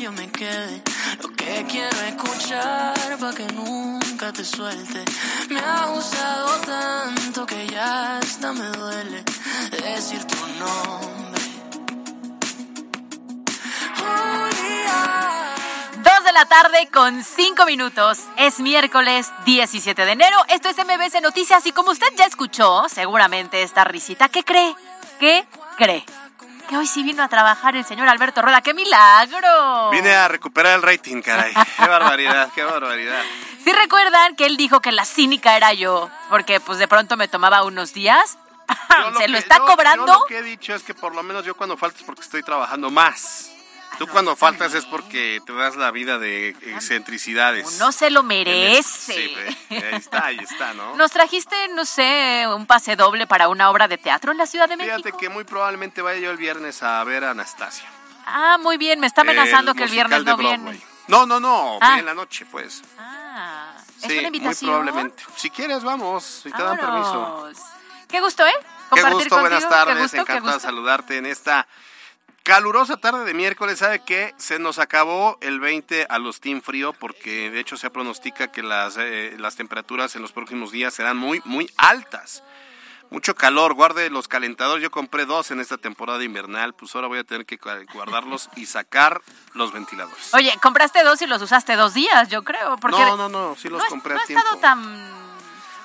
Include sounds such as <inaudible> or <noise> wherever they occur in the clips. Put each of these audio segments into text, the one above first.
Yo me quede. Lo que quiero escuchar para que nunca te suelte. Me ha gustado tanto que ya hasta me duele decir tu nombre. Julia. Dos de la tarde con cinco minutos. Es miércoles 17 de enero. Esto es MBS Noticias y como usted ya escuchó, seguramente esta risita, ¿qué cree? ¿Qué cree? Que hoy sí vino a trabajar el señor Alberto Rueda. ¡Qué milagro! Vine a recuperar el rating, caray. <laughs> Qué barbaridad, qué barbaridad. ¿Sí recuerdan que él dijo que la cínica era yo? Porque pues de pronto me tomaba unos días. <laughs> ¿Se que- lo está yo- cobrando? Yo lo que he dicho es que por lo menos yo cuando faltas porque estoy trabajando más. Tú cuando faltas es porque te das la vida de excentricidades. No se lo merece. Sí, ahí está, ahí está, ¿no? Nos trajiste, no sé, un pase doble para una obra de teatro en la Ciudad de México. Fíjate que muy probablemente vaya yo el viernes a ver a Anastasia. Ah, muy bien, me está amenazando que el viernes no viene. No, no, no, Ah. en la noche, pues. Ah, es Sí, una invitación. muy probablemente. Si quieres, vamos, si te dan permiso. Qué gusto, ¿eh? Qué Compartir gusto, buenas tardes, Qué gusto, qué encantado de saludarte en esta calurosa tarde de miércoles. ¿Sabe qué? Se nos acabó el 20 a los Team Frío porque de hecho se pronostica que las, eh, las temperaturas en los próximos días serán muy, muy altas. Mucho calor, guarde los calentadores. Yo compré dos en esta temporada invernal, pues ahora voy a tener que gu- guardarlos y sacar los ventiladores. Oye, compraste dos y los usaste dos días, yo creo. Porque No, no, no, sí los no, es- compré no a ha tiempo. estado tan.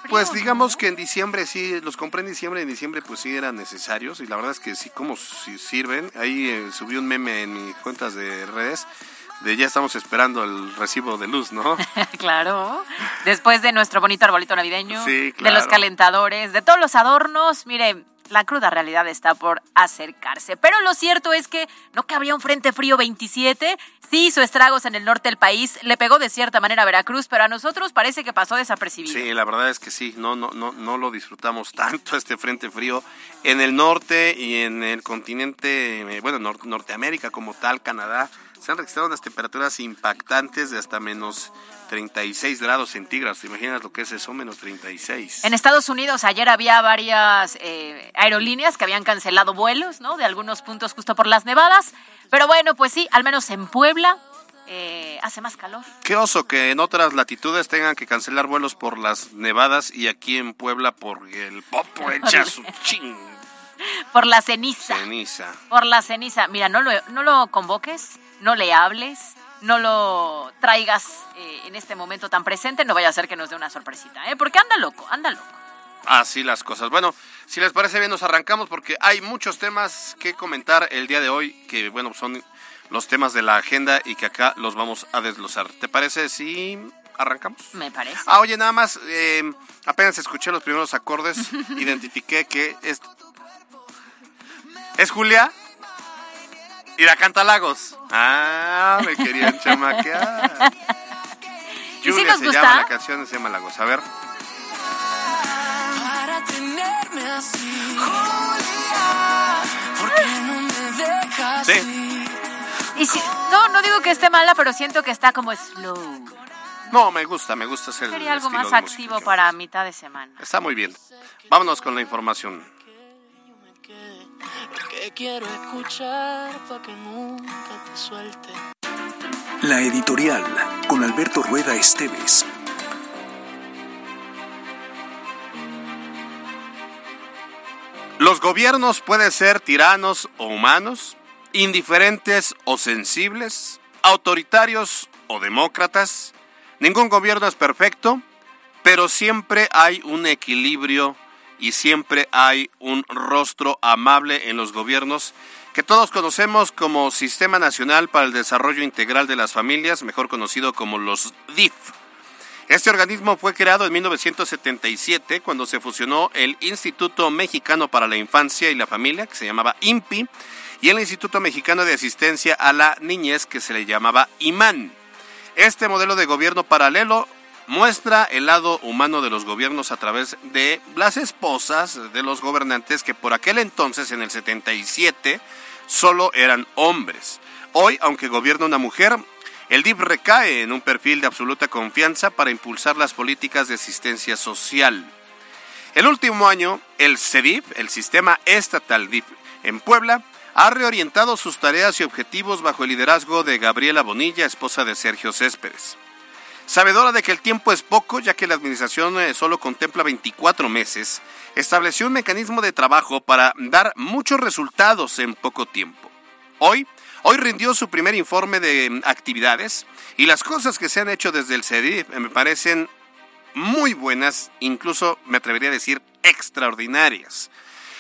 Pues digamos que en diciembre sí, los compré en diciembre, en diciembre pues sí eran necesarios y la verdad es que sí como si sirven. Ahí eh, subí un meme en mis cuentas de redes de ya estamos esperando el recibo de luz, ¿no? <laughs> claro. Después de nuestro bonito arbolito navideño, Sí, de los calentadores, de todos los adornos, mire, la cruda realidad está por acercarse. Pero lo cierto es que no que habría un frente frío 27, sí hizo estragos en el norte del país, le pegó de cierta manera a Veracruz, pero a nosotros parece que pasó desapercibido. Sí, la verdad es que sí, no, no, no, no lo disfrutamos <laughs> tanto este frente frío en el norte y en el continente, eh, bueno, nor- Norteamérica como tal, Canadá, se han registrado unas temperaturas impactantes de hasta menos 36 grados centígrados. ¿Te imaginas lo que es eso? Menos 36. En Estados Unidos ayer había varias eh, aerolíneas que habían cancelado vuelos, ¿no? De algunos puntos justo por las nevadas. Pero bueno, pues sí, al menos en Puebla eh, hace más calor. Qué oso que en otras latitudes tengan que cancelar vuelos por las nevadas y aquí en Puebla por el popo <laughs> echa su ching Por la ceniza. ceniza. Por la ceniza. Mira, no lo, no lo convoques, no le hables, no lo traigas eh, en este momento tan presente. No vaya a ser que nos dé una sorpresita, ¿eh? Porque anda loco, anda loco. Así las cosas. Bueno, si les parece bien nos arrancamos porque hay muchos temas que comentar el día de hoy que bueno son los temas de la agenda y que acá los vamos a desglosar. ¿Te parece si arrancamos? Me parece. Ah, oye, nada más, eh, apenas escuché los primeros acordes, <laughs> identifiqué que es... ¿Es Julia? Y la canta Lagos. Ah, me querían chamaquear. ¿Y si Julia nos se gusta? llama la canción, se llama Lagos. A ver. para tenerme así. Julia, ¿por qué no me dejas Sí. Y si, no, no digo que esté mala, pero siento que está como slow. No, me gusta, me gusta hacer Sería algo más activo para mitad de semana. Está muy bien. Vámonos con la información. La editorial con Alberto Rueda Esteves. Los gobiernos pueden ser tiranos o humanos, indiferentes o sensibles, autoritarios o demócratas. Ningún gobierno es perfecto, pero siempre hay un equilibrio y siempre hay un rostro amable en los gobiernos que todos conocemos como Sistema Nacional para el Desarrollo Integral de las Familias, mejor conocido como los DIF. Este organismo fue creado en 1977 cuando se fusionó el Instituto Mexicano para la Infancia y la Familia, que se llamaba INPI, y el Instituto Mexicano de Asistencia a la Niñez, que se le llamaba IMAN. Este modelo de gobierno paralelo muestra el lado humano de los gobiernos a través de las esposas de los gobernantes que por aquel entonces, en el 77, solo eran hombres. Hoy, aunque gobierna una mujer, el DIF recae en un perfil de absoluta confianza para impulsar las políticas de asistencia social. El último año, el CEDIF, el Sistema Estatal DIF en Puebla, ha reorientado sus tareas y objetivos bajo el liderazgo de Gabriela Bonilla, esposa de Sergio Céspedes. Sabedora de que el tiempo es poco, ya que la administración eh, solo contempla 24 meses, estableció un mecanismo de trabajo para dar muchos resultados en poco tiempo. Hoy, Hoy rindió su primer informe de mm, actividades y las cosas que se han hecho desde el CEDIF me parecen muy buenas, incluso me atrevería a decir extraordinarias.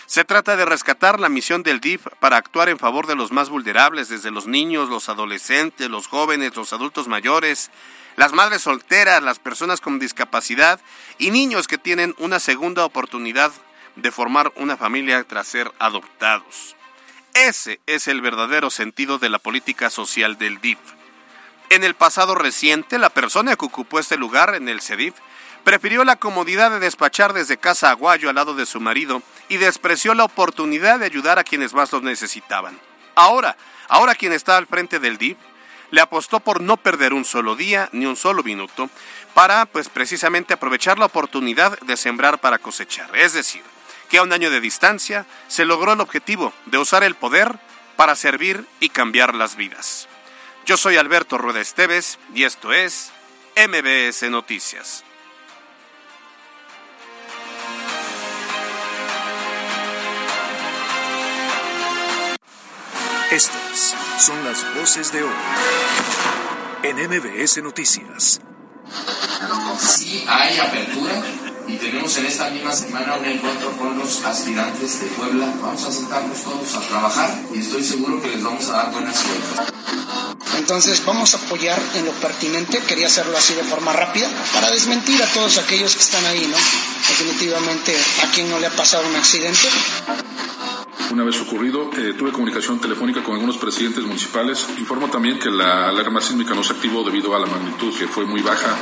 Se trata de rescatar la misión del DIF para actuar en favor de los más vulnerables, desde los niños, los adolescentes, los jóvenes, los adultos mayores, las madres solteras, las personas con discapacidad y niños que tienen una segunda oportunidad de formar una familia tras ser adoptados. Ese es el verdadero sentido de la política social del DIF. En el pasado reciente, la persona que ocupó este lugar en el CEDIF prefirió la comodidad de despachar desde casa Aguayo al lado de su marido y despreció la oportunidad de ayudar a quienes más lo necesitaban. Ahora, ahora quien está al frente del DIF, le apostó por no perder un solo día ni un solo minuto para, pues precisamente, aprovechar la oportunidad de sembrar para cosechar. Es decir, que a un año de distancia se logró el objetivo de usar el poder para servir y cambiar las vidas. Yo soy Alberto Rueda Esteves y esto es MBS Noticias. Son las voces de hoy en MBS Noticias. Sí hay apertura y tenemos en esta misma semana un encuentro con los aspirantes de Puebla. Vamos a sentarnos todos a trabajar y estoy seguro que les vamos a dar buenas suerte. Entonces vamos a apoyar en lo pertinente, quería hacerlo así de forma rápida, para desmentir a todos aquellos que están ahí, ¿no? Definitivamente a quien no le ha pasado un accidente. Una vez ocurrido, eh, tuve comunicación telefónica con algunos presidentes municipales. Informo también que la alarma sísmica no se activó debido a la magnitud que fue muy baja.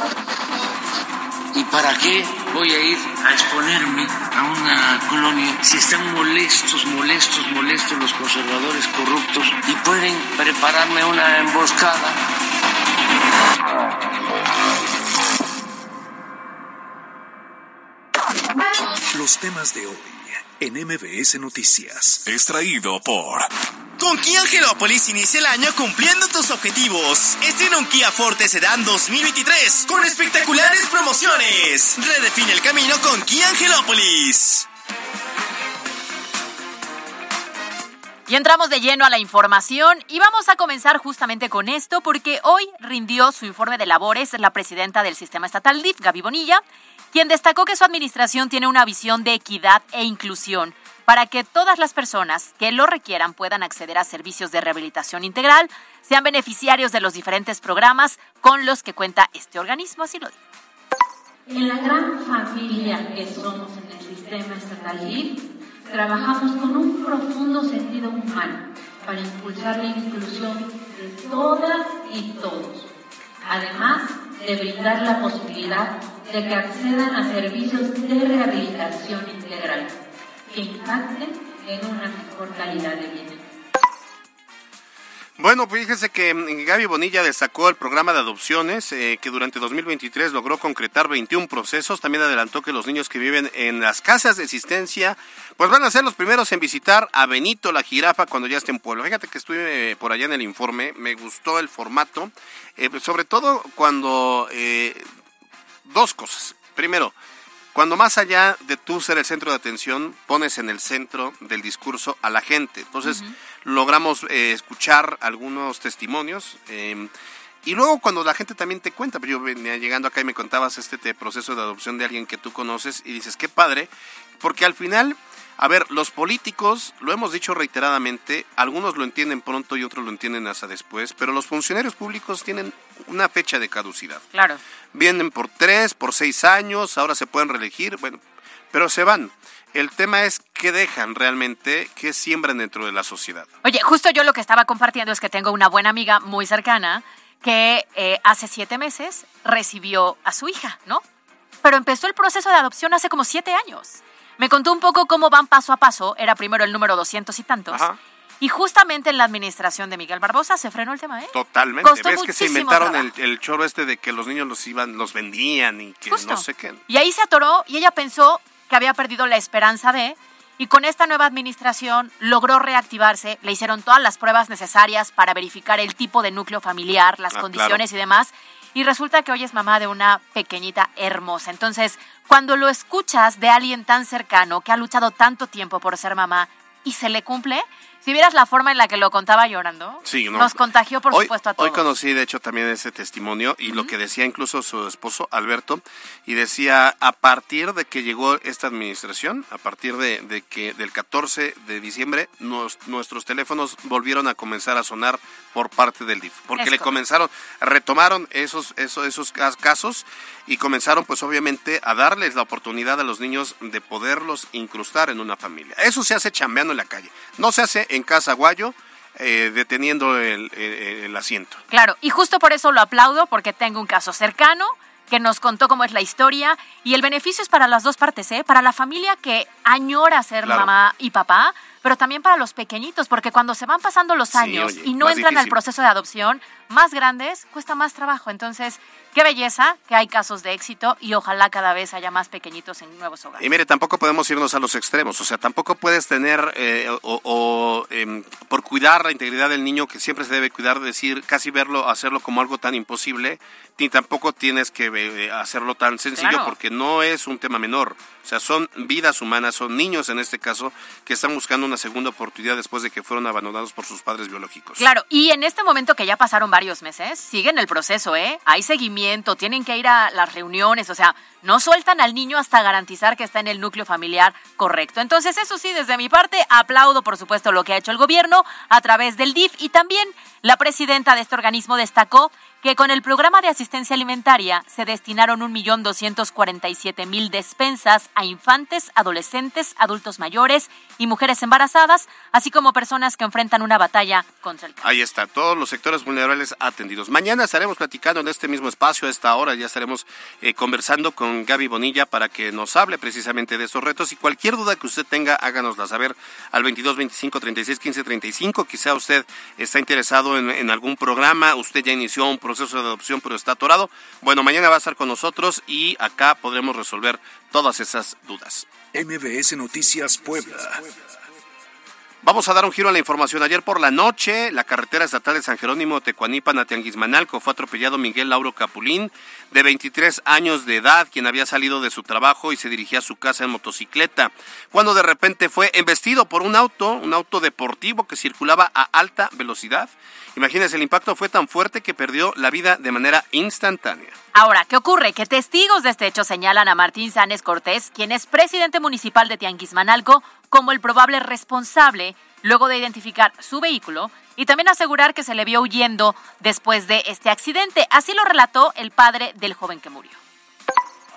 ¿Y para qué voy a ir a exponerme a una colonia si están molestos, molestos, molestos los conservadores corruptos y pueden prepararme una emboscada? Los temas de hoy en MBS Noticias. Extraído por... Con Kia Angelópolis inicia el año cumpliendo tus objetivos. Estrena un Kia Forte Sedan 2023 con espectaculares promociones. Redefine el camino con Kia Angelópolis. Y entramos de lleno a la información y vamos a comenzar justamente con esto porque hoy rindió su informe de labores la presidenta del sistema estatal DIF, Gaby Bonilla, quien destacó que su administración tiene una visión de equidad e inclusión para que todas las personas que lo requieran puedan acceder a servicios de rehabilitación integral, sean beneficiarios de los diferentes programas con los que cuenta este organismo, así lo dijo. En la gran familia que somos en el sistema estatal DIF, trabajamos con un profundo sentido humano para impulsar la inclusión de todas y todos. Además, de brindar la posibilidad de que accedan a servicios de rehabilitación integral que impacten en una mejor calidad de vida. Bueno, pues fíjese que mm, Gaby Bonilla destacó el programa de adopciones eh, que durante 2023 logró concretar 21 procesos. También adelantó que los niños que viven en las casas de existencia pues van a ser los primeros en visitar a Benito la jirafa cuando ya esté en pueblo. Fíjate que estuve eh, por allá en el informe, me gustó el formato, eh, sobre todo cuando dos cosas. Primero, cuando más allá de tú ser el centro de atención, pones en el centro del discurso a la gente. Entonces, logramos eh, escuchar algunos testimonios. Em, y luego cuando la gente también te cuenta, yo venía llegando acá y me contabas este proceso de adopción de alguien que tú conoces y dices, qué padre, porque al final, a ver, los políticos, lo hemos dicho reiteradamente, algunos lo entienden pronto y otros lo entienden hasta después, pero los funcionarios públicos tienen una fecha de caducidad. Claro. Vienen por tres, por seis años, ahora se pueden reelegir, bueno, pero se van. El tema es qué dejan realmente, qué siembran dentro de la sociedad. Oye, justo yo lo que estaba compartiendo es que tengo una buena amiga muy cercana que eh, hace siete meses recibió a su hija, ¿no? Pero empezó el proceso de adopción hace como siete años. Me contó un poco cómo van paso a paso. Era primero el número doscientos y tantos. Y justamente en la administración de Miguel Barbosa se frenó el tema, ¿eh? Totalmente. Ves que se inventaron el, el, choro este de que los niños los iban, los vendían y que no sé qué. Y ahí se atoró y ella pensó, que había perdido la esperanza de, y con esta nueva administración logró reactivarse, le hicieron todas las pruebas necesarias para verificar el tipo de núcleo familiar, las ah, condiciones y demás, y resulta que hoy es mamá de una pequeñita hermosa. Entonces, cuando lo escuchas de alguien tan cercano que ha luchado tanto tiempo por ser mamá y se le cumple, si vieras la forma en la que lo contaba llorando, nos contagió por supuesto a todos. Hoy conocí de hecho también ese testimonio y lo que decía incluso su esposo Alberto y decía a partir de que llegó esta administración, a partir de, que del 14 de diciembre nuestros teléfonos volvieron a comenzar a sonar por parte del DIF, porque le comenzaron, retomaron esos, esos, esos casos y comenzaron pues obviamente a darles la oportunidad a los niños de poderlos incrustar en una familia. Eso se hace chambeando en la calle, no se hace en casa Guayo. Eh, deteniendo el, el asiento. Claro, y justo por eso lo aplaudo, porque tengo un caso cercano que nos contó cómo es la historia y el beneficio es para las dos partes, ¿eh? Para la familia que añora ser mamá y papá, pero también para los pequeñitos, porque cuando se van pasando los años y no entran al proceso de adopción, más grandes cuesta más trabajo. Entonces, qué belleza que hay casos de éxito y ojalá cada vez haya más pequeñitos en nuevos hogares. Y mire, tampoco podemos irnos a los extremos, o sea, tampoco puedes tener eh, o, em, por cuidar la integridad del niño que siempre se debe cuidar, decir, casi verlo, hacerlo como algo tan imposible, ni tampoco tienes que eh, hacerlo tan sencillo porque no es un tema menor. O sea, son vidas humanas, son niños en este caso, que están buscando una segunda oportunidad después de que fueron abandonados por sus padres biológicos. Claro, y en este momento que ya pasaron varios meses, siguen el proceso, ¿eh? Hay seguimiento, tienen que ir a las reuniones, o sea, no sueltan al niño hasta garantizar que está en el núcleo familiar correcto. Entonces, eso sí, desde mi parte, aplaudo, por supuesto, lo que ha hecho el gobierno a través del DIF y también la presidenta de este organismo destacó que con el programa de asistencia alimentaria se destinaron 1.247.000 despensas a infantes, adolescentes, adultos mayores y mujeres embarazadas, así como personas que enfrentan una batalla contra el cáncer. Ahí está, todos los sectores vulnerables atendidos. Mañana estaremos platicando en este mismo espacio, a esta hora ya estaremos eh, conversando con Gaby Bonilla para que nos hable precisamente de esos retos y cualquier duda que usted tenga, háganosla saber al 22 25 36 15 35. Quizá usted está interesado en, en algún programa, usted ya inició un proceso de adopción pero está atorado. Bueno, mañana va a estar con nosotros y acá podremos resolver todas esas dudas. MBS Noticias Puebla. Vamos a dar un giro a la información. Ayer por la noche, la carretera estatal de San Jerónimo Tecuanipan a Tianguismanalco fue atropellado Miguel Lauro Capulín, de 23 años de edad, quien había salido de su trabajo y se dirigía a su casa en motocicleta, cuando de repente fue embestido por un auto, un auto deportivo que circulaba a alta velocidad. Imagínense, el impacto fue tan fuerte que perdió la vida de manera instantánea. Ahora, ¿qué ocurre? Que testigos de este hecho señalan a Martín Sánchez Cortés, quien es presidente municipal de Tianguismanalco, como el probable responsable luego de identificar su vehículo y también asegurar que se le vio huyendo después de este accidente. Así lo relató el padre del joven que murió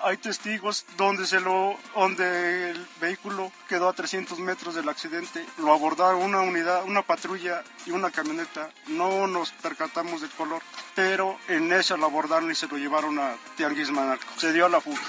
hay testigos donde, se lo, donde el vehículo quedó a 300 metros del accidente. Lo abordaron una unidad, una patrulla y una camioneta. No nos percatamos del color, pero en esa lo abordaron y se lo llevaron a Tianguis Manarco. Se dio a la fuga.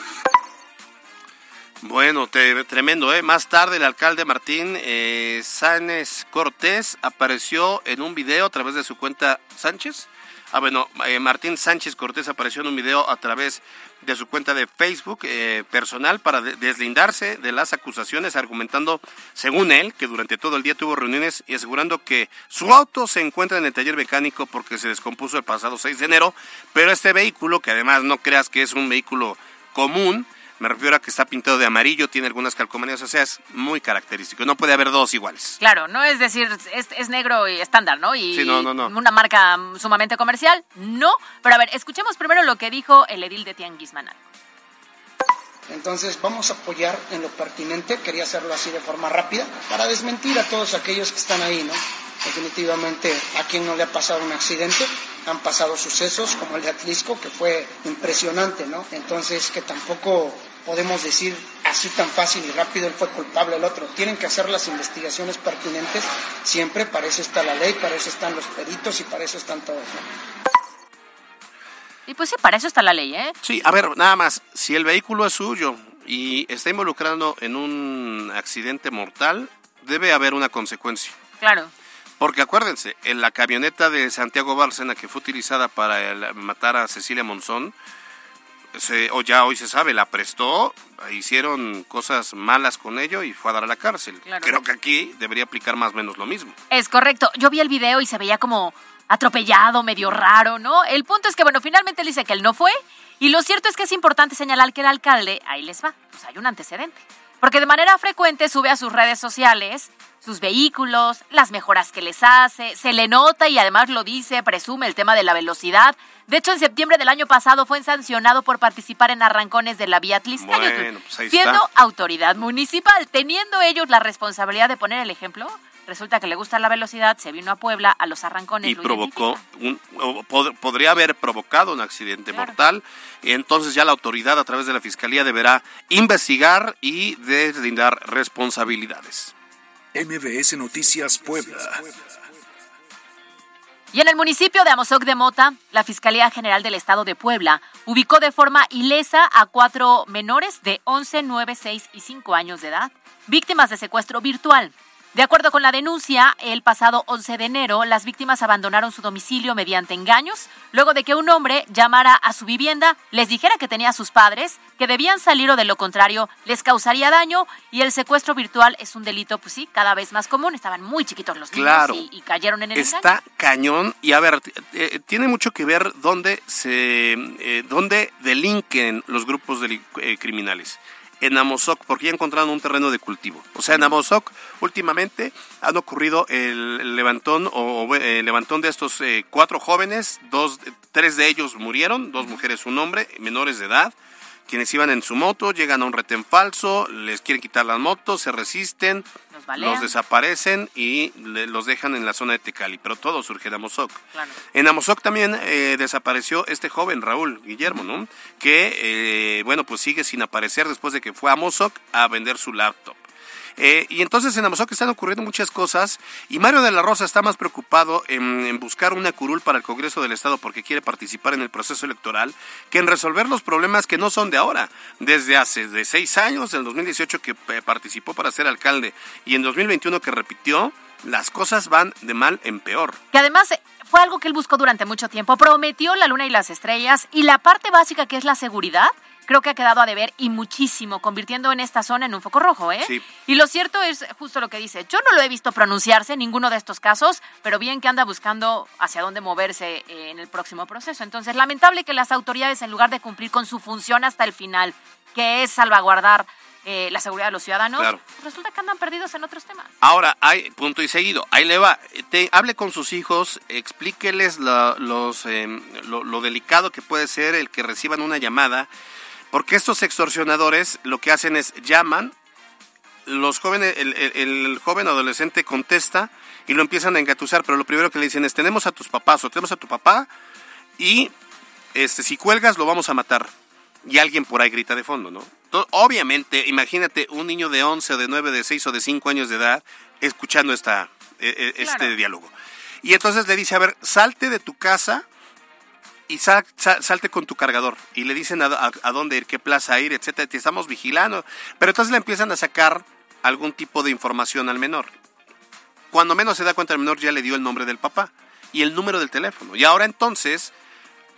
Bueno, te- tremendo, ¿eh? Más tarde el alcalde Martín eh, Sánchez Cortés apareció en un video a través de su cuenta Sánchez. Ah, bueno, eh, Martín Sánchez Cortés apareció en un video a través de su cuenta de Facebook eh, personal para de- deslindarse de las acusaciones, argumentando, según él, que durante todo el día tuvo reuniones y asegurando que su auto se encuentra en el taller mecánico porque se descompuso el pasado 6 de enero, pero este vehículo, que además no creas que es un vehículo común, me refiero a que está pintado de amarillo, tiene algunas calcomanías, o sea, es muy característico. No puede haber dos iguales. Claro, no es decir, es, es negro y estándar, ¿no? Y Sí, no, no, no. una marca sumamente comercial, no. Pero a ver, escuchemos primero lo que dijo el edil de Tianguismanal. Entonces vamos a apoyar en lo pertinente, quería hacerlo así de forma rápida, para desmentir a todos aquellos que están ahí, ¿no? Definitivamente a quien no le ha pasado un accidente, han pasado sucesos como el de Atlisco, que fue impresionante, ¿no? Entonces que tampoco podemos decir así tan fácil y rápido él fue culpable el otro. Tienen que hacer las investigaciones pertinentes siempre, para eso está la ley, para eso están los peritos y para eso están todos, ¿no? Y pues sí, para eso está la ley, ¿eh? Sí, a ver, nada más, si el vehículo es suyo y está involucrado en un accidente mortal, debe haber una consecuencia. Claro. Porque acuérdense, en la camioneta de Santiago Bárcena que fue utilizada para el- matar a Cecilia Monzón, se, o ya hoy se sabe, la prestó, hicieron cosas malas con ello y fue a dar a la cárcel. Claro. Creo que aquí debería aplicar más o menos lo mismo. Es correcto. Yo vi el video y se veía como atropellado, medio raro, ¿no? El punto es que, bueno, finalmente él dice que él no fue. Y lo cierto es que es importante señalar que el alcalde, ahí les va, pues hay un antecedente. Porque de manera frecuente sube a sus redes sociales sus vehículos, las mejoras que les hace, se le nota y además lo dice, presume el tema de la velocidad. De hecho, en septiembre del año pasado fue sancionado por participar en arrancones de la vía Atlisco, Bueno, pues siendo está. autoridad municipal, teniendo ellos la responsabilidad de poner el ejemplo. Resulta que le gusta la velocidad, se vino a Puebla a los arrancones. y lo provocó un, o pod- podría haber provocado un accidente mortal y entonces ya la autoridad a través de la fiscalía deberá investigar y deslindar responsabilidades. MBS Noticias Puebla. Y en el municipio de Amozoc de Mota, la Fiscalía General del Estado de Puebla ubicó de forma ilesa a cuatro menores de 11, 9, 6 y 5 años de edad, víctimas de secuestro virtual. De acuerdo con la denuncia, el pasado 11 de enero, las víctimas abandonaron su domicilio mediante engaños, luego de que un hombre llamara a su vivienda, les dijera que tenía a sus padres, que debían salir o de lo contrario les causaría daño, y el secuestro virtual es un delito, pues sí, cada vez más común. Estaban muy chiquitos los niños Claro. y, y cayeron en el engaño. Está cañón y a ver, eh, tiene mucho que ver dónde se eh, dónde delinquen los grupos deli- eh, criminales. En Amozoc, porque ya encontraron un terreno de cultivo. O sea, en Amozoc últimamente han ocurrido el, levantón o o, eh, levantón de estos eh, cuatro jóvenes, dos, tres de ellos murieron, dos mujeres, un hombre, menores de edad quienes iban en su moto, llegan a un retén falso, les quieren quitar las motos, se resisten, Los desaparecen y le- los dejan en la zona de Tecali, pero todo surge de Amozoc. Claro. En Amozoc también eh, desapareció este joven, Raúl Guillermo, ¿no? Que, eh, bueno, pues sigue sin aparecer después de que fue a Amozoc a vender su laptop. Eh, y entonces en Amozoc están ocurriendo muchas cosas y Mario de la Rosa está más preocupado en, en buscar una curul para el Congreso del Estado porque quiere participar en el proceso electoral que en resolver los problemas que no son de ahora. Desde hace de seis años, del 2018 que eh, participó para ser alcalde y en 2021 que repitió, las cosas van de mal en peor. Que además eh, fue algo que él buscó durante mucho tiempo. Prometió la luna y las estrellas y la parte básica que es la seguridad. Creo que ha quedado a deber y muchísimo, convirtiendo en esta zona en un foco rojo, ¿eh? Sí. Y lo cierto es justo lo que dice. Yo no lo he visto pronunciarse en ninguno de estos casos, pero bien que anda buscando hacia dónde moverse eh, en el próximo proceso. Entonces, lamentable que las autoridades, en lugar de cumplir con su función hasta el final, que es salvaguardar eh, la seguridad de los ciudadanos, Claro. resulta que andan perdidos en otros temas. Ahora, hay punto y seguido, ahí le va. Te- hable con sus hijos, explíqueles la- los, eh, lo, lo delicado que puede ser el que reciban una llamada, porque estos extorsionadores lo que hacen es llaman, los jóvenes, el, el- el joven adolescente contesta y lo empiezan a engatusar, pero lo primero que le dicen es tenemos a tus papás o tenemos a tu papá y este, si cuelgas lo vamos a matar. Y alguien por ahí grita de fondo, ¿no? Obviamente, imagínate un niño de 11, de 9, de 6 o de 5 años de edad escuchando esta, e- e- este Claro. diálogo. Y entonces le dice, a ver, salte de tu casa y sal- sal- salte con tu cargador y le dicen a dónde ir, qué plaza ir, etcétera, te estamos vigilando. Pero entonces le empiezan a sacar algún tipo de información al menor. Cuando menos se da cuenta el menor ya le dio el nombre del papá y el número del teléfono. Y ahora entonces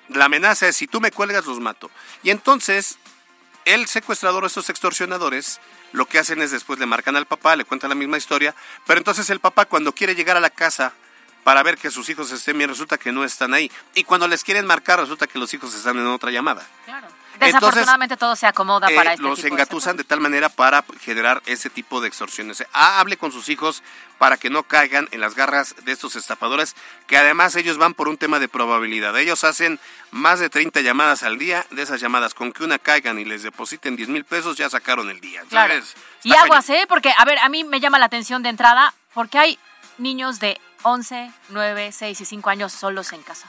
la amenaza es si tú me cuelgas los mato. Y entonces el secuestrador o estos extorsionadores lo que hacen es después le marcan al papá, le cuentan la misma historia, pero entonces el papá cuando quiere llegar a la casa para ver que sus hijos estén bien, resulta que no están ahí. Y cuando les quieren marcar, resulta que los hijos están en otra llamada. Desafortunadamente todo se acomoda Eh, para este los tipo engatusan de tal manera para generar ese tipo de extorsiones. Ah, hable con sus hijos para que no caigan en las garras de estos estafadores, que además ellos van por un tema de probabilidad. Ellos hacen más de 30 llamadas al día, de esas llamadas, con que una caigan y les depositen 10 mil pesos, ya sacaron el día. Claro. Y aguas, ¿eh? Porque, a ver, a mí me llama la atención de entrada porque hay niños de 11, 9, 6 y 5 años solos en casa.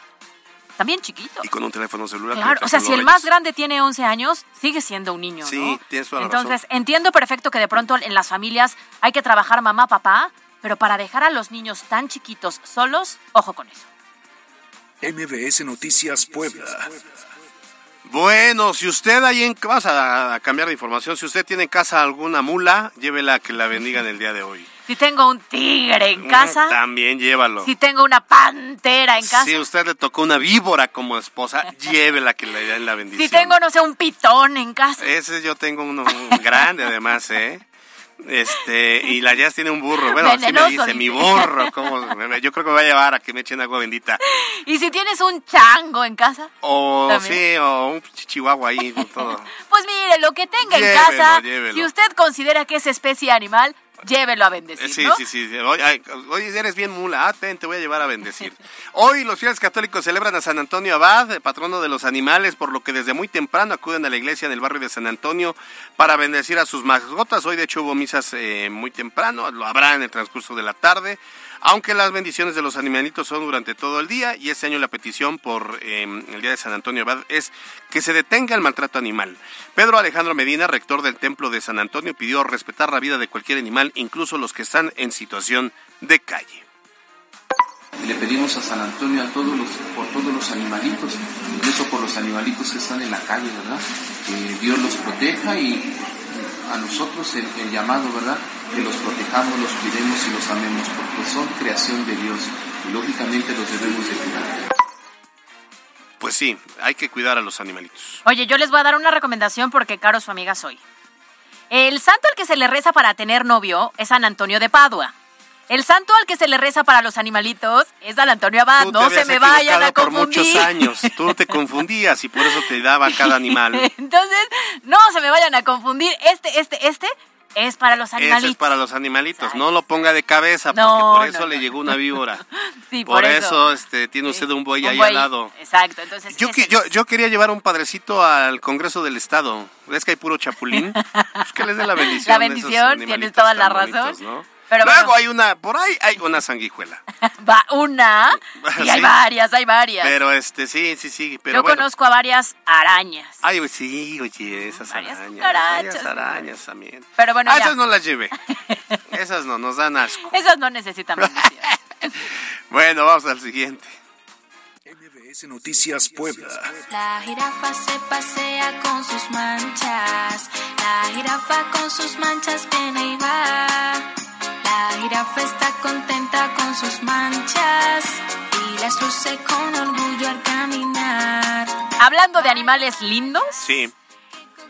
También chiquitos. Y con un teléfono celular. Claro, o sea, si el más grande tiene 11 años, sigue siendo un niño, Sí, ¿no? tienes toda la Entonces, razón. entiendo perfecto que de pronto en las familias hay que trabajar mamá, papá, pero para dejar a los niños tan chiquitos solos, ojo con eso. MBS Noticias Puebla. Bueno, si usted ahí en... Vamos a, cambiar de información. Si usted tiene en casa alguna mula, llévela que la bendigan el día de hoy. Si tengo un tigre en casa, También llévalo. si tengo una pantera en casa, Si usted le tocó una víbora como esposa, <laughs> llévela que le den la bendición. si tengo, no sé, un pitón en casa. Ese yo tengo uno grande además, ¿eh? Este, y la Jazz tiene un burro. Bueno, así me Venenoso, dice, mi burro. ¿cómo? Yo creo que me va a llevar a que me echen agua bendita. <laughs> Y si tienes un chango en casa, O También. sí, o un chihuahua ahí, todo. <laughs> pues mire, lo que tenga en casa, llévelo. si usted considera que es especie animal, llévelo a bendecir, Eh, Sí, ¿no? sí, sí. Oye, eres bien mula. Ah, ten, te voy a llevar a bendecir. <laughs> Hoy los fieles católicos celebran a San Antonio Abad, el patrono de los animales, por lo que desde muy temprano acuden a la iglesia en el barrio de San Antonio para bendecir a sus mascotas. Hoy, de hecho, hubo misas eh, muy temprano, lo habrá en el transcurso de la tarde. Aunque las bendiciones de los animalitos son durante todo el día y este año la petición por eh, el Día de San Antonio Abad es que se detenga el maltrato animal. Pedro Alejandro Medina, rector del Templo de San Antonio, pidió respetar la vida de cualquier animal, incluso los que están en situación de calle. Le pedimos a San Antonio a todos los, por todos los animalitos, incluso por los animalitos que están en la calle, ¿verdad? Que Dios los proteja y a nosotros el, el llamado, ¿verdad? Que los protejamos, los cuidemos y los amemos, porque son creación de Dios y lógicamente los debemos de cuidar. Pues sí, hay que cuidar a los animalitos. Oye, yo les voy a dar una recomendación porque Caro su amiga soy. El santo al que se le reza para tener novio es San Antonio de Padua. El santo al que se le reza para los animalitos es San Antonio Abad. Tú te no se me vayan a equivocado por confundir. muchos años. Tú te confundías y por eso te daba cada animal. <laughs> Entonces, no se me vayan a confundir. Este, este, este es para los Ese animalitos. es para los animalitos. No lo ponga de cabeza porque No, por eso no, le no. llegó una víbora. <laughs> Sí, por, eso, este, tiene usted un buey Un ahí buey. al lado. Exacto, entonces. Yo, que- yo, yo quería llevar un padrecito al Congreso del Estado. ¿Ves que hay puro chapulín? <laughs> Pues que les dé la bendición. La bendición, tienes toda la bonitos, razón. ¿no? Pero Luego bueno. hay una, por ahí hay una sanguijuela. <laughs> Va una. <laughs> Y hay varias, hay varias. Pero este, sí, sí, sí. Pero yo bueno. conozco a varias arañas. Ay, pues sí, oye, esas Varias arañas. Varias arañas también. Pero bueno, Ah, ya. esas no las lleve. <laughs> Esas no, nos dan asco. Esas no necesitan. Bueno, vamos al siguiente. MBS Noticias Puebla. La jirafa se pasea con sus manchas. La jirafa con sus manchas viene y va. La jirafa está contenta con sus manchas y las luce con orgullo al caminar. Hablando de animales lindos, Sí.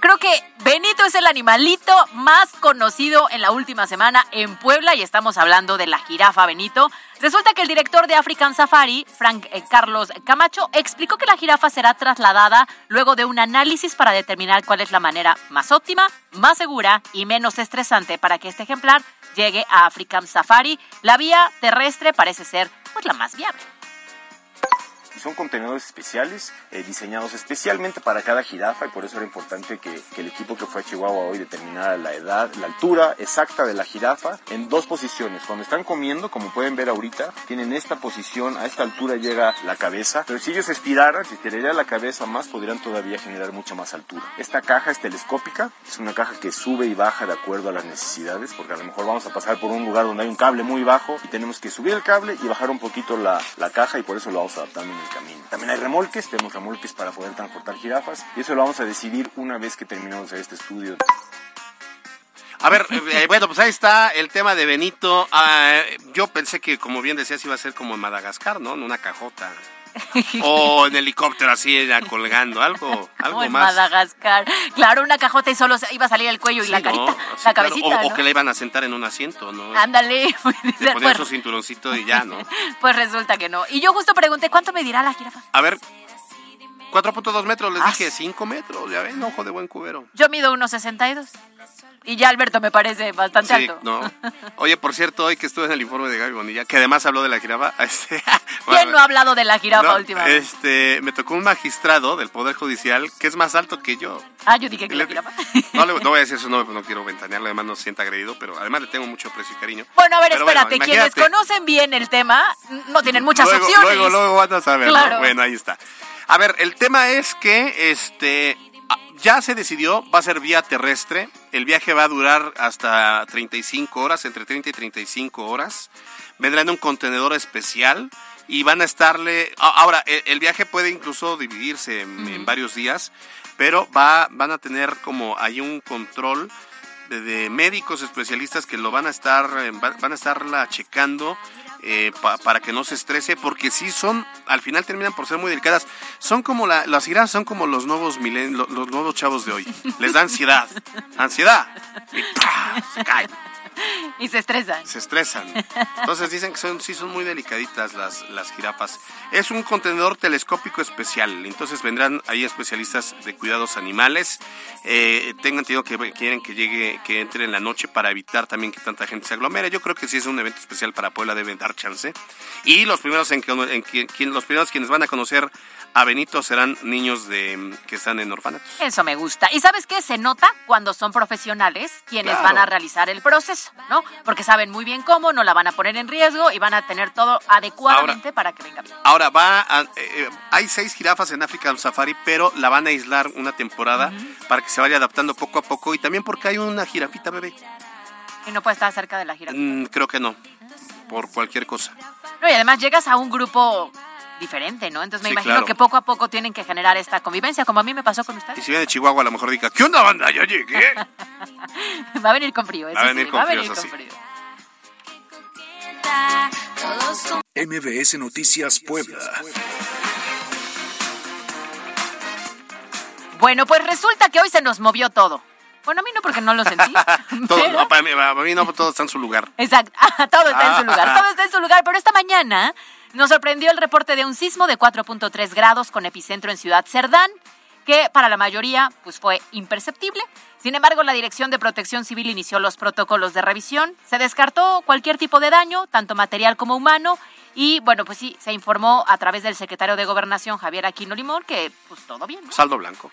creo que Benito es el animalito más conocido en la última semana en Puebla y estamos hablando de la jirafa Benito. Resulta que el director de African Safari, Frank eh, Carlos Camacho, explicó que la jirafa será trasladada luego de un análisis para determinar cuál es la manera más óptima, más segura y menos estresante para que este ejemplar llegue a African Safari. La vía terrestre parece ser pues la más viable. Son contenedores especiales, eh, diseñados especialmente para cada jirafa y por eso era importante que, que el equipo que fue a Chihuahua hoy determinara la edad, la altura exacta de la jirafa en dos posiciones. Cuando están comiendo, como pueden ver ahorita, tienen esta posición, a esta altura llega la cabeza, pero si ellos estiraran, si estiraran la cabeza más, podrían todavía generar mucha más altura. Esta caja es telescópica, es una caja que sube y baja de acuerdo a las necesidades, porque a lo mejor vamos a pasar por un lugar donde hay un cable muy bajo y tenemos que subir el cable y bajar un poquito la, la caja y por eso lo vamos adaptando También hay remolques, tenemos remolques para poder transportar jirafas y eso lo vamos a decidir una vez que terminemos este estudio. A ver, eh, bueno, pues ahí está el tema de Benito. Ah, yo pensé que, como bien decías, iba a ser como en Madagascar, ¿no? En una cajota. <laughs> o en helicóptero así colgando, algo, algo o en más. Madagascar. Claro, una cajota y solo se- iba a salir el cuello y la carita, la claro. cabecita. O, que le iban a sentar en un asiento, ¿no? Ándale. <laughs> Le ponían su cinturoncito y ya, ¿no? <laughs> pues resulta que no. Y yo justo pregunté, ¿cuánto medirá la jirafa? A ver, 4.2 metros, les Ah, dije 5 metros, ya ven, ojo de buen cubero. Yo mido unos 62. Y ya Alberto me parece bastante Sí, alto. no. <laughs> Oye, por cierto, hoy que estuve en el informe de Gaby Bonilla, que además habló de la jirafa, <laughs> este, ¿Quién no ha hablado de la jirafa no, últimamente? este, me tocó un magistrado del Poder Judicial que es más alto que yo. Ah, yo dije que la jirafa. No, no voy a decir su nombre, pues no quiero ventanearlo, además no se sienta agredido, pero además le tengo mucho aprecio y cariño. Bueno, a ver, Pero espérate. bueno, Quienes conocen bien el tema no tienen muchas luego, opciones. Luego, luego van a saber, ¿no? Claro. Bueno, ahí está. A ver, el tema es que este ya se decidió, va a ser vía terrestre. El viaje va a durar hasta 35 horas, entre 30 y 35 horas. Vendrá en un contenedor especial y van a estarle. Ahora, el, el viaje puede incluso dividirse en, en varios días, pero va, van a tener como hay un control de, médicos especialistas que lo van a estar eh, va- van a estarla checando eh, pa- para que no se estrese porque sí son al final terminan por ser muy delicadas. Son como la, las jirafas son como los nuevos milen- lo- los, nuevos chavos de hoy. Les da ansiedad. Ansiedad. Y se caen <laughs> Y se estresan. se estresan. Entonces dicen que son, sí son muy delicaditas las, las jirafas. Es un contenedor telescópico especial, entonces vendrán ahí especialistas de cuidados animales. Eh, tengan entendido que quieren que llegue, que entre en la noche para evitar también que tanta gente se aglomere. Yo creo que si es un evento especial para Puebla deben dar chance. Y los primeros en, que- en los primeros quienes van a conocer a Benito serán niños de que están en orfanatos. Eso me gusta. ¿Y sabes qué? Se nota cuando son profesionales quienes Claro. van a realizar el proceso, ¿no? Porque saben muy bien cómo, no la van a poner en riesgo y van a tener todo adecuadamente para que venga bien. Ahora va, a- eh, eh, hay seis jirafas en African Safari, pero la van a aislar una temporada para que se vaya adaptando poco a poco y también porque hay una jirafita bebé. Y no puede estar cerca de la jirafa. Mm, creo que no, por cualquier cosa. No, y además llegas a un grupo diferente, ¿no? Entonces me Sí, imagino claro. que poco a poco tienen que generar esta convivencia, como a mí me pasó con Y ustedes. si viene de Chihuahua, a lo mejor diga, ¿qué onda banda? Ya llegué. <laughs> va a venir con frío, eso Va a venir sí, con va a frío, venir eso con sí. frío. MBS Noticias Puebla. Bueno, pues resulta que hoy se nos movió todo. Bueno, a mí no porque no lo sentí. <laughs> Todo, pero- no, para, mí, para mí no, todo está en su lugar. Exacto, <laughs> todo está en su lugar, Ah. todo está en su lugar, pero esta mañana nos sorprendió el reporte de un sismo de 4.3 grados con epicentro en Ciudad Cerdán, que para la mayoría pues fue imperceptible. Sin embargo, la Dirección de Protección Civil inició los protocolos de revisión, se descartó cualquier tipo de daño, tanto material como humano, y bueno, pues sí, se informó a través del secretario de Gobernación, Javier Aquino Limón, que pues todo bien. ¿no? Saldo blanco.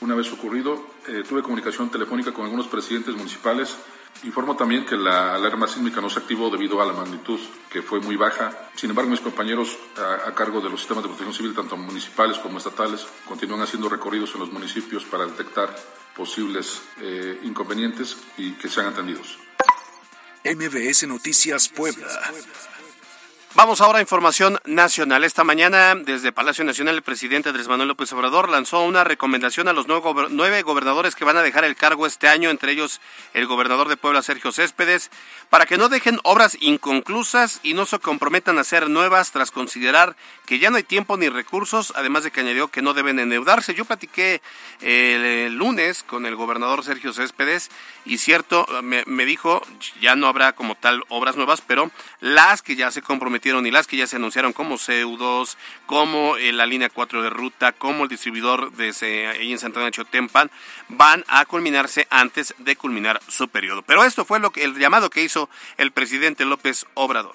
Una vez ocurrido, eh, tuve comunicación telefónica con algunos presidentes municipales. Informo también que la alarma sísmica no se activó debido a la magnitud, que fue muy baja. Sin embargo, mis compañeros a, cargo de los sistemas de protección civil, tanto municipales como estatales, continúan haciendo recorridos en los municipios para detectar posibles eh, inconvenientes y que sean atendidos. MBS Noticias Puebla. Vamos ahora a información nacional. Esta mañana, desde Palacio Nacional, el presidente Andrés Manuel López Obrador lanzó una recomendación a los nueve gober- nueve gobernadores que van a dejar el cargo este año, entre ellos el gobernador de Puebla, Sergio Céspedes, para que no dejen obras inconclusas y no se comprometan a hacer nuevas tras considerar que ya no hay tiempo ni recursos, además de que añadió que no deben endeudarse. Yo platiqué eh, el, lunes con el gobernador Sergio Céspedes y cierto, me, me dijo, ya no habrá como tal obras nuevas, pero las que ya se comprometieron y las que ya se anunciaron como Ceudos, como eh, la línea 4 de ruta, como el distribuidor de ese, ahí en Santana Chotempan, van a culminarse antes de culminar su periodo. Pero esto fue lo que el llamado que hizo el presidente López Obrador.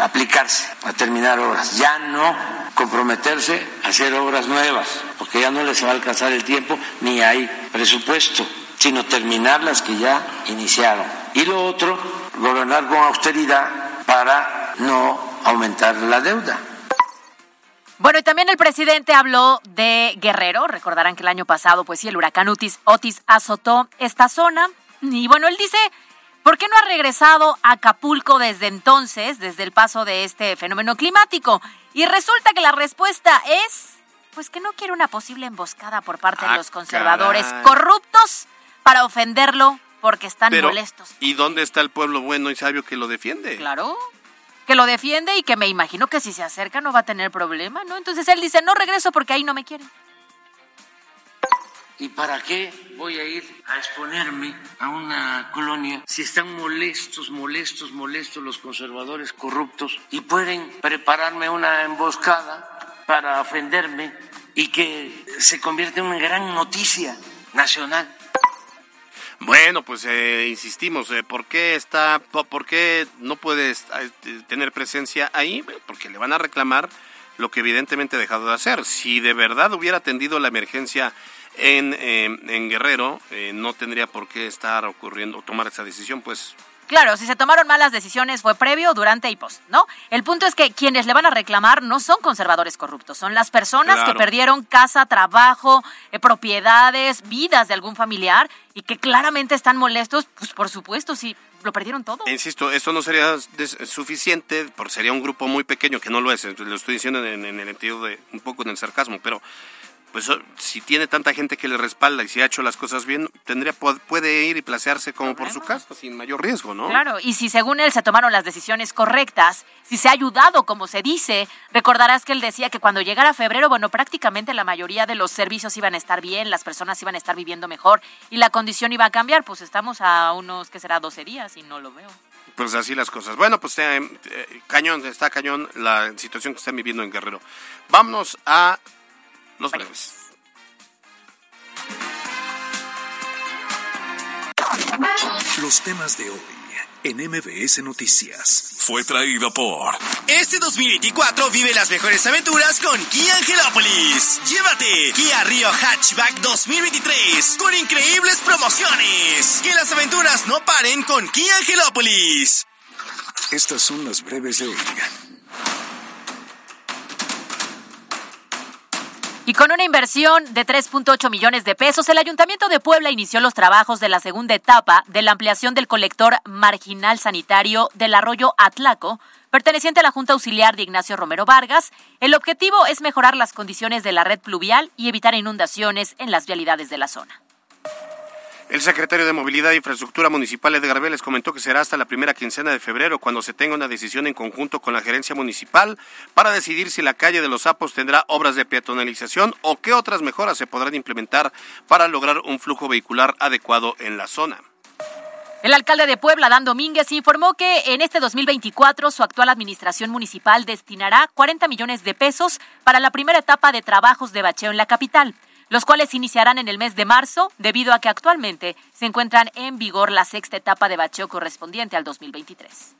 aplicarse a terminar obras, ya no comprometerse a hacer obras nuevas, porque ya no les va a alcanzar el tiempo ni hay presupuesto, sino terminar las que ya iniciaron. Y lo otro, gobernar con austeridad para no aumentar la deuda. Bueno, y también el presidente habló de Guerrero. Recordarán que el año pasado, pues sí, el huracán Otis, Otis azotó esta zona. Y bueno, él dice ¿Por qué no ha regresado a Acapulco desde entonces, desde el paso de este fenómeno climático? Y resulta que la respuesta es, pues que no quiere una posible emboscada por parte de Ah, los conservadores caray. corruptos para ofenderlo porque están Pero, molestos. ¿y dónde está el pueblo bueno y sabio que lo defiende? Claro. Que lo defiende y que me imagino que si se acerca no va a tener problema, ¿no? Entonces él dice, no regreso porque ahí no me quieren. ¿Y para qué voy a ir a exponerme a una colonia si están molestos, molestos, molestos los conservadores corruptos y pueden prepararme una emboscada para ofenderme y que se convierta en una gran noticia nacional? Bueno, pues eh, insistimos, eh, ¿por qué está, po- por qué no puede eh, tener presencia ahí? Porque le van a reclamar lo que evidentemente ha dejado de hacer. Si de verdad hubiera atendido la emergencia en, eh, en Guerrero, eh, no tendría por qué estar ocurriendo o tomar esa decisión, pues Claro, si se tomaron malas decisiones fue previo, durante y post, ¿no? El punto es que quienes le van a reclamar no son conservadores corruptos, son las personas Claro. que perdieron casa, trabajo, eh, propiedades, vidas de algún familiar y que claramente están molestos, pues por supuesto, si lo perdieron todo. Insisto, esto no sería suficiente, porque sería un grupo muy pequeño, que no lo es, lo estoy diciendo en, en el sentido de un poco en el sarcasmo, pero pues si tiene tanta gente que le respalda y si ha hecho las cosas bien, tendría pu- puede ir y placearse como por su casa, sin mayor riesgo, ¿no? Claro, y si según él se tomaron las decisiones correctas, si se ha ayudado como se dice, recordarás que él decía que cuando llegara febrero, bueno, prácticamente la mayoría de los servicios iban a estar bien, las personas iban a estar viviendo mejor y la condición iba a cambiar. Pues estamos a unos, que será? 12 días y no lo veo. Pues así las cosas. Bueno, pues eh, eh, cañón, está cañón la situación que están viviendo en Guerrero. Vámonos a los breves. Los temas de hoy en MBS Noticias. Fue traído por. Este 2024 vive las mejores aventuras con Kia Angelópolis. Llévate Kia Río Hatchback 2023 con increíbles promociones. Que las aventuras no paren con Kia Angelópolis. Estas son las breves de hoy. Y con una inversión de 3.8 millones de pesos, el Ayuntamiento de Puebla inició los trabajos de la segunda etapa de la ampliación del colector marginal sanitario del arroyo Atlaco, perteneciente a la Junta Auxiliar de Ignacio Romero Vargas. El objetivo es mejorar las condiciones de la red pluvial y evitar inundaciones en las vialidades de la zona. El secretario de Movilidad e Infraestructura Municipal, Edgar Vélez, comentó que será hasta la primera quincena de febrero cuando se tenga una decisión en conjunto con la gerencia municipal para decidir si la calle de los sapos tendrá obras de peatonalización o qué otras mejoras se podrán implementar para lograr un flujo vehicular adecuado en la zona. El alcalde de Puebla, Dan Domínguez, informó que en este 2024 su actual administración municipal destinará 40 millones de pesos para la primera etapa de trabajos de bacheo en la capital, los cuales iniciarán en el mes de marzo debido a que actualmente se encuentran en vigor la sexta etapa de bacheo correspondiente al 2023.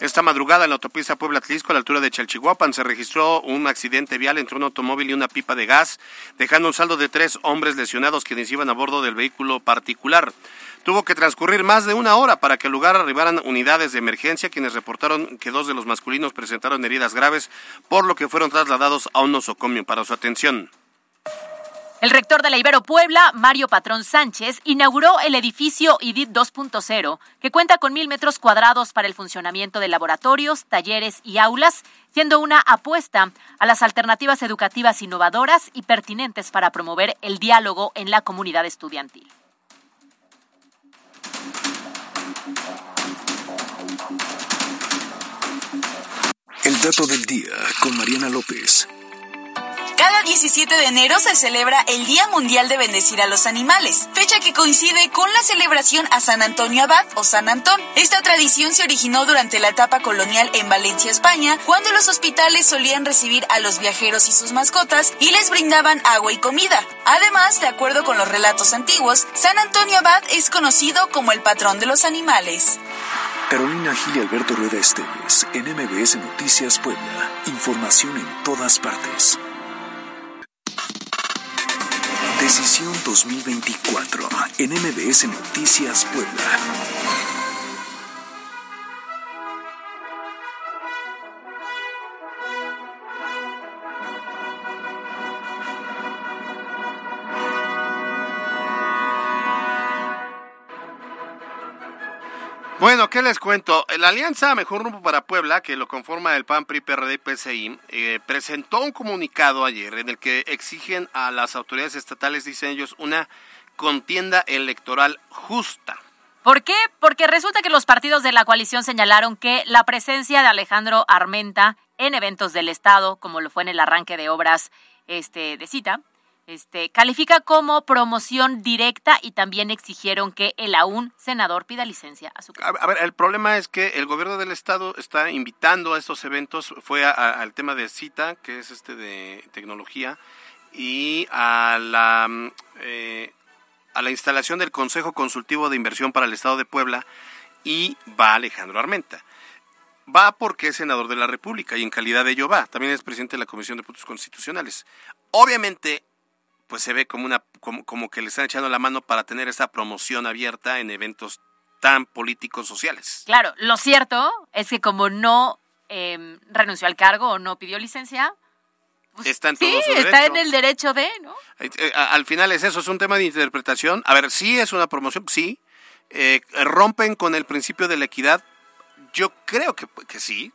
Esta madrugada en la autopista Puebla-Tlisco, a la altura de Chalchihuapan, se registró un accidente vial entre un automóvil y una pipa de gas, dejando un saldo de tres hombres lesionados quienes iban a bordo del vehículo particular. Tuvo que transcurrir más de una hora para que al lugar arribaran unidades de emergencia, quienes reportaron que dos de los masculinos presentaron heridas graves, por lo que fueron trasladados a un nosocomio para su atención. El rector de la Ibero Puebla, Mario Patrón Sánchez, inauguró el edificio IDIT 2.0, que cuenta con mil metros cuadrados para el funcionamiento de laboratorios, talleres y aulas, siendo una apuesta a las alternativas educativas innovadoras y pertinentes para promover el diálogo en la comunidad estudiantil. El dato del día con Mariana López. Cada 17 de enero se celebra el Día Mundial de Bendecir a los Animales, fecha que coincide con la celebración a San Antonio Abad o San Antón. Esta tradición se originó durante la etapa colonial en Valencia, España, cuando los hospitales solían recibir a los viajeros y sus mascotas y les brindaban agua y comida. Además, de acuerdo con los relatos antiguos, San Antonio Abad es conocido como el patrón de los animales. Carolina Gil y Alberto Rueda Esteves en MBS Noticias Puebla. Información en todas partes. Decisión 2024 en MBS Noticias Puebla. Bueno, ¿qué les cuento? La Alianza Mejor Rumbo para Puebla, que lo conforma el PAN, PRI, PRD y PCI, eh, presentó un comunicado ayer en el que exigen a las autoridades estatales, dicen ellos, una contienda electoral justa. ¿Por qué? Porque resulta que los partidos de la coalición señalaron que la presencia de Alejandro Armenta en eventos del Estado, como lo fue en el arranque de obras este, de cita, este, califica como promoción directa y también exigieron que el aún senador pida licencia a su a, a ver, el problema es que el gobierno del estado está invitando a estos eventos, fue al tema de cita, que es este de tecnología, y a la, eh, a la instalación del Consejo Consultivo de Inversión para el Estado de Puebla, y va Alejandro Armenta. Va porque es senador de la República y en calidad de ello va. También es presidente de la Comisión de Puntos Constitucionales. Obviamente, pues se ve como una como, como que le están echando la mano para tener esta promoción abierta en eventos tan políticos sociales. Claro, lo cierto es que como no eh, renunció al cargo o no pidió licencia, pues, está en sí, todo su está en el derecho de, ¿no? Eh, al final es eso, es un tema de interpretación. A ver, sí es una promoción, sí. Eh, rompen con el principio de la equidad. Yo creo que, que sí.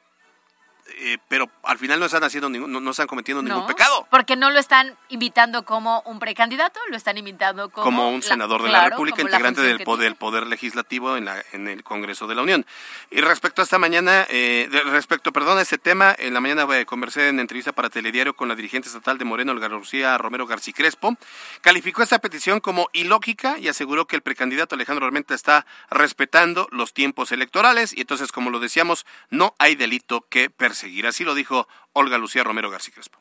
Eh, pero al final no están haciendo ningún, no, no están cometiendo ningún No, pecado. Porque no lo están invitando como un precandidato, lo están invitando como, como un la- senador de claro, la República, la integrante del poder, poder legislativo en, la, en el Congreso de la Unión. Y respecto a esta mañana, eh, respecto, perdón, a este tema, en la mañana eh, conversé en entrevista para Telediario con la dirigente estatal de Moreno, Olga Lucía Romero García Crespo, calificó esta petición como ilógica y aseguró que el precandidato Alejandro Armenta está respetando los tiempos electorales y entonces, como lo decíamos, no hay delito que perseguir. Así lo dijo Olga Lucía Romero García Crespo.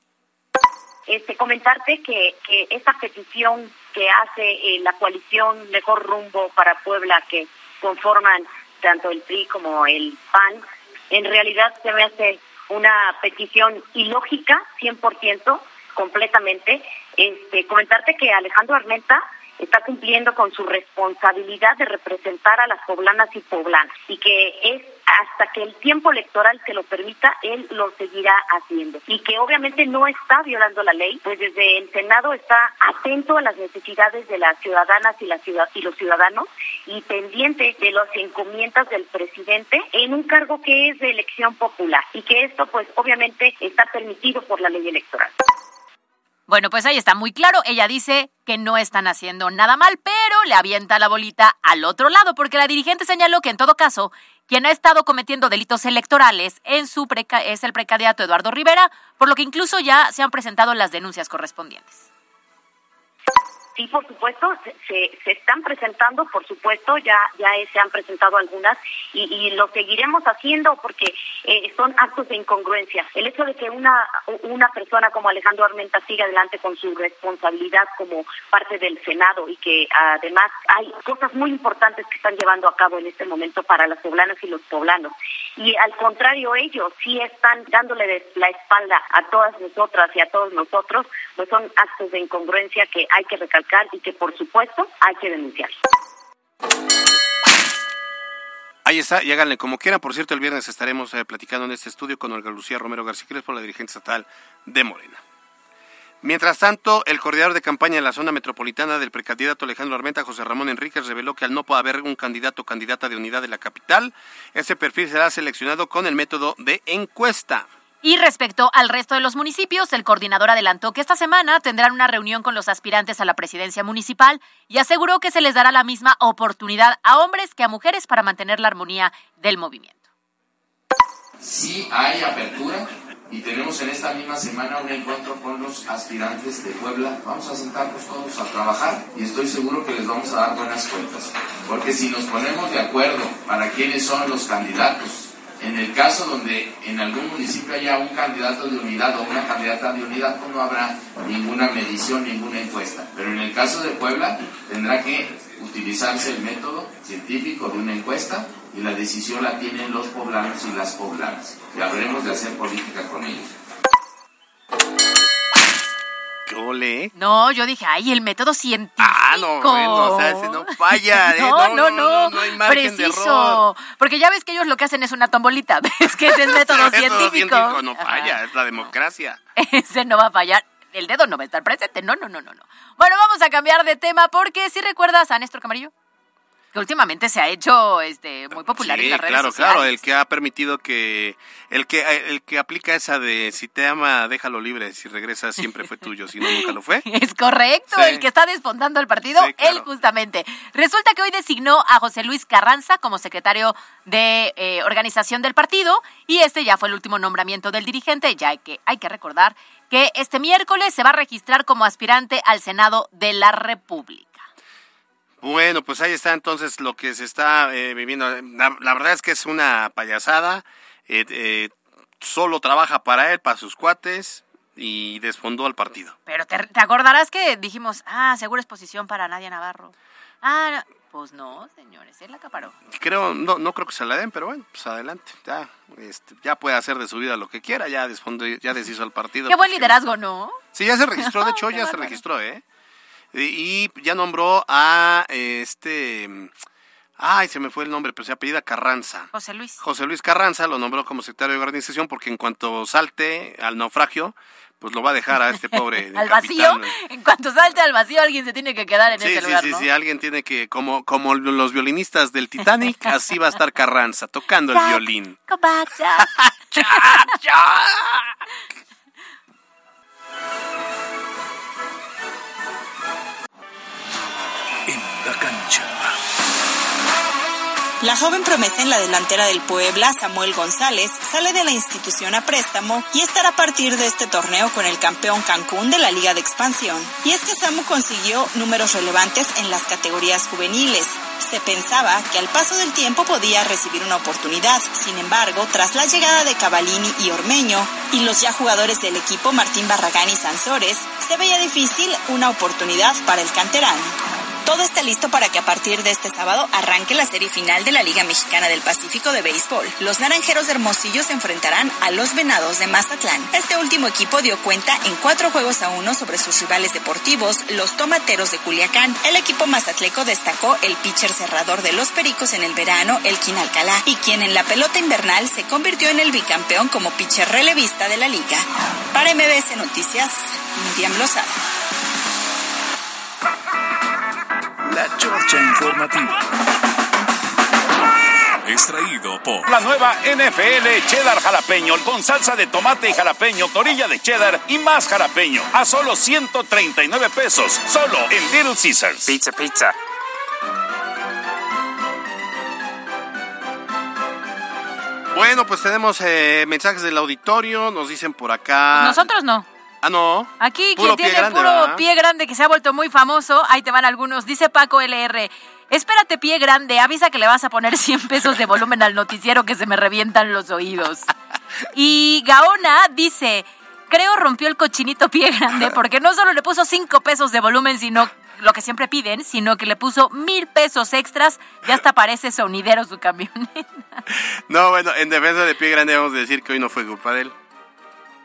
este, comentarte que, que esta petición que hace eh, la coalición Mejor Rumbo para Puebla, que conforman tanto el PRI como el PAN, en realidad se me hace una petición ilógica, 100%, completamente. Este, comentarte que Alejandro Armenta está cumpliendo con su responsabilidad de representar a las poblanas y poblanas y que es hasta que el tiempo electoral se lo permita, él lo seguirá haciendo y que obviamente no está violando la ley, pues desde el Senado está atento a las necesidades de las ciudadanas y, la ciudad, y los ciudadanos y pendiente de las encomiendas del presidente en un cargo que es de elección popular y que esto pues obviamente está permitido por la ley electoral. Bueno, pues ahí está muy claro. Ella dice que no están haciendo nada mal, pero le avienta la bolita al otro lado, porque la dirigente señaló que en todo caso, quien ha estado cometiendo delitos electorales en su preca es el precandidato Eduardo Rivera, por lo que incluso ya se han presentado las denuncias correspondientes. Sí, por supuesto, se, están presentando, por supuesto, ya ya se han presentado algunas y, lo seguiremos haciendo porque eh, son actos de incongruencia. El hecho de que una una persona como Alejandro Armenta siga adelante con su responsabilidad como parte del Senado y que además hay cosas muy importantes que están llevando a cabo en este momento para las poblanas y los poblanos. Y al contrario, ellos sí están dándole la espalda a todas nosotras y a todos nosotros, pues son actos de incongruencia que hay que recalcar y que por supuesto hay que denunciar. Ahí está, y háganle como quieran. Por cierto, el viernes estaremos eh, platicando en este estudio con Olga Lucía Romero García Crespo, la dirigente estatal de Morena. Mientras tanto, el coordinador de campaña en la zona metropolitana del precandidato Alejandro Armenta, José Ramón Enríquez, reveló que al no haber un candidato o candidata de unidad de la capital, ese perfil será seleccionado con el método de encuesta. Y respecto al resto de los municipios, el coordinador adelantó que esta semana tendrán una reunión con los aspirantes a la presidencia municipal y aseguró que se les dará la misma oportunidad a hombres que a mujeres para mantener la armonía del movimiento. Sí hay apertura y tenemos en esta misma semana un encuentro con los aspirantes de Puebla. Vamos a sentarnos todos a trabajar y estoy seguro que les vamos a dar buenas cuentas. Porque si nos ponemos de acuerdo para quiénes son los candidatos, en el caso donde en algún municipio haya un candidato de unidad o una candidata de unidad, pues no habrá ninguna medición, ninguna encuesta. Pero en el caso de Puebla tendrá que utilizarse el método científico de una encuesta y la decisión la tienen los poblanos y las poblanas. Y habremos de hacer política con ellos. ¿Qué ole? No, yo dije, ay, el método científico. Ah, no, bueno, o sea, ese no falla, <laughs> ¿eh? No, no, no, no hay margen de preciso. error. Porque ya ves que ellos lo que hacen es una tombolita. <laughs> ¿Ves que ese es método <laughs> El método científico? científico no falla, es la democracia. Ese no va a fallar. El dedo no va a estar presente. No, no, no, no, no. Bueno, vamos a cambiar de tema porque si recuerdas a Néstor Camarillo. Que últimamente se ha hecho este muy popular Sí, en las redes claro, sociales. claro, el que ha permitido que el que el que aplica esa de si te ama, déjalo libre, si regresa siempre fue tuyo, si no nunca lo fue. <laughs> Es correcto, Sí. el que está desfondando el partido, Sí, claro. él justamente. Resulta que hoy designó a José Luis Carranza como secretario de eh, organización del partido y este ya fue el último nombramiento del dirigente, ya que hay que recordar que este miércoles se va a registrar como aspirante al Senado de la República. Bueno, pues ahí está entonces lo que se está eh, viviendo. La, la verdad es que es una payasada. eh, eh, solo trabaja para él, para sus cuates y desfondó al partido. Pero te, te acordarás que dijimos, ah, seguro es posición para Nadia Navarro. Ah, no. pues no, señores, él la acaparó. Creo, no, no creo que se la den, pero bueno, pues adelante. Ya, este, ya puede hacer de su vida lo que quiera, ya desfondó, ya deshizo al partido. Qué buen pues, liderazgo, ¿no? Sí, ya se registró, de hecho <laughs> ya se registró, ¿eh? Y, ya nombró a este... Ay, se me fue el nombre, pero se apellida Carranza. José Luis. José Luis Carranza lo nombró como secretario de organización porque en cuanto salte al naufragio, pues lo va a dejar a este pobre <laughs> Al capitán. vacío, en cuanto salte al vacío, alguien se tiene que quedar en Sí, ese sí, lugar, sí, ¿no? sí, alguien tiene que, como, como los violinistas del Titanic, <laughs> así va a estar Carranza, tocando el violín. Come back, Jack. En la joven promesa en la delantera del Puebla, Samuel González, sale de la institución a préstamo y estará a partir de este torneo con el campeón Cancún de la Liga de Expansión. Y es que Samu consiguió números relevantes en las categorías juveniles. Se pensaba que al paso del tiempo podía recibir una oportunidad. Sin embargo, tras la llegada de Cavalini y Ormeño y los ya jugadores del equipo Martín Barragán y Sansores, se veía difícil una oportunidad para el canterano. Todo está listo para que a partir de este sábado arranque la serie final de la Liga Mexicana del Pacífico de Béisbol. Los Naranjeros de Hermosillo se enfrentarán a los Venados de Mazatlán. Este último equipo dio cuenta en cuatro juegos a uno sobre sus rivales deportivos, los Tomateros de Culiacán. El equipo mazatleco destacó el pitcher cerrador de los Pericos en el verano, Elkin Alcalá, y quien en la pelota invernal se convirtió en el bicampeón como pitcher relevista de la liga. Para MBS Noticias, Miriam Lozada. La Chorcha Informativa. Extraído por La nueva NFL Cheddar Jalapeño con salsa de tomate y jalapeño, torilla de cheddar y más jalapeño a solo 139 pesos, solo en Little Caesars. Pizza, pizza. Bueno, pues tenemos eh, mensajes del auditorio, nos dicen por acá... Nosotros no. Ah, no. Aquí quien tiene grande, puro ¿verdad? pie grande que se ha vuelto muy famoso, ahí te van algunos. Dice Paco LR, espérate pie grande, avisa que le vas a poner 100 pesos de volumen al noticiero que se me revientan los oídos. <laughs> Y Gaona dice, creo rompió el cochinito pie grande <laughs> porque no solo le puso 5 pesos de volumen, sino lo que siempre piden, sino que le puso mil pesos extras, ya hasta parece sonidero su camioneta. <laughs> No, bueno, en defensa de pie grande vamos a decir que hoy no fue culpa de él.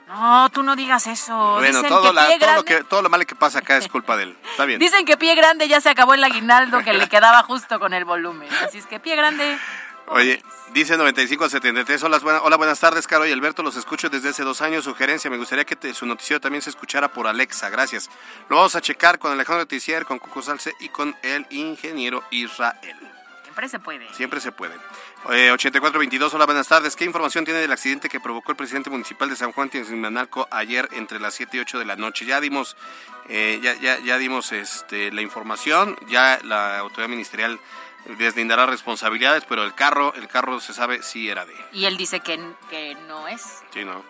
No, tú no digas eso. Bueno, Dicen todo, que la- pie todo, lo que, todo lo malo que pasa acá es culpa de él. Está bien. Dicen que pie grande ya se acabó el aguinaldo que le <laughs> quedaba justo con el volumen. Así es que pie grande. Oye, dice 9573, hola, buena- hola, buenas tardes, Caro y Alberto, los escucho desde hace dos años, sugerencia, me gustaría que te- su noticiero también se escuchara por Alexa, gracias. Lo vamos a checar con Alejandro Ticier, con Cuco Salce y con el ingeniero Israel. Siempre se puede. Siempre se puede. Eh, 8422, hola, buenas tardes. ¿Qué información tiene del accidente que provocó el presidente municipal de San Juan Tianzimanalco ayer entre las 7 y 8 de la noche? Ya dimos, eh, ya, ya, ya dimos este, la información, ya la autoridad ministerial deslindará responsabilidades, pero el carro, el carro se sabe si era de. Y él dice que, que no es. Sí, ¿no?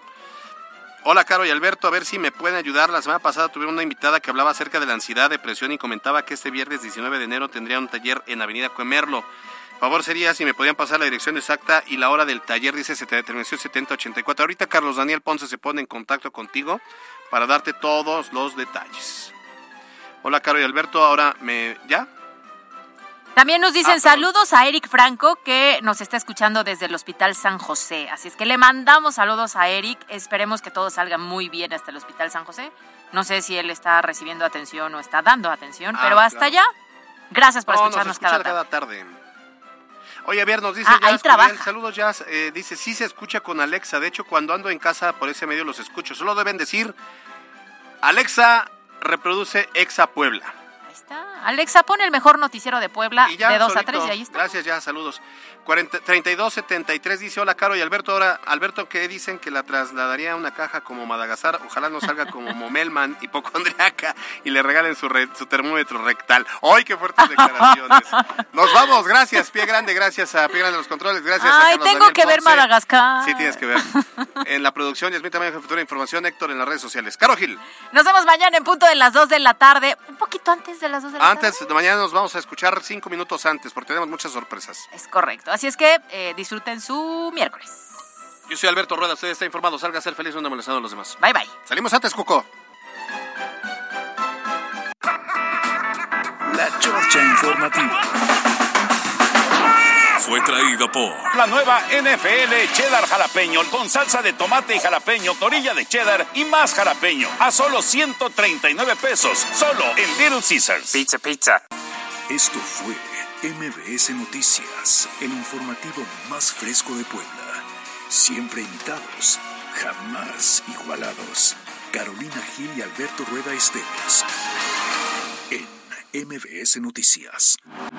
Hola, Caro y Alberto, a ver si me pueden ayudar. La semana pasada tuvieron una invitada que hablaba acerca de la ansiedad, depresión y comentaba que este viernes 19 de enero tendría un taller en Avenida Cuemerlo. Favor sería si me podían pasar la dirección exacta y la hora del taller, dice terminación 7084. Ahorita Carlos Daniel Ponce se pone en contacto contigo para darte todos los detalles. Hola, Caro y Alberto, ahora me... ¿Ya? También nos dicen Ah, saludos a Eric Franco, que nos está escuchando desde el Hospital San José. Así es que le mandamos saludos a Eric. Esperemos que todo salga muy bien hasta el Hospital San José. No sé si él está recibiendo atención o está dando atención, Ah, pero hasta claro. allá, gracias por No, nos escucharnos escucha cada tarde. tarde. Oye, a ver, nos dice Ah, Jazz ahí trabaja. Saludos Jazz, eh, dice, sí se escucha con Alexa, de hecho cuando ando en casa por ese medio los escucho, solo deben decir, Alexa reproduce Exa Puebla. está. Alexa, pone el mejor noticiero de Puebla ya, de 2 a solito. 3 y ahí está. Gracias, ya, saludos. 40, 3273 dice, hola, Caro y Alberto. Ahora, Alberto, que dicen que la trasladaría a una caja como Madagascar. Ojalá no salga como Momelman, hipocondriaca, y le regalen su, re- su termómetro rectal. ¡Ay, qué fuertes <laughs> declaraciones! Nos vamos, gracias, Pie Grande, gracias a Pie Grande de los Controles, gracias a Ay, Carlos tengo Daniel que ver Ponce. Madagascar. Sí, tienes que ver. En la producción, Yasmín también, Futura Información, Héctor en las redes sociales. Caro Gil. Nos vemos mañana en punto de las 2 de la tarde. Un poquito antes de las 2 de la Antes de mañana nos vamos a escuchar cinco minutos antes, porque tenemos muchas sorpresas. Es correcto. Así es que eh, disfruten su miércoles. Yo soy Alberto Rueda, usted está informado, salga a ser feliz no molestando a los demás. Bye bye. Salimos antes, Cuco. La Chorcha Informativa. Fue traído por la nueva NFL Cheddar Jalapeño con salsa de tomate y jalapeño, torilla de cheddar y más jalapeño a solo 139 pesos, solo en Little Caesars. Pizza, pizza. Esto fue MBS Noticias, el informativo más fresco de Puebla. Siempre imitados, jamás igualados. Carolina Gil y Alberto Rueda Esteves. En MBS Noticias.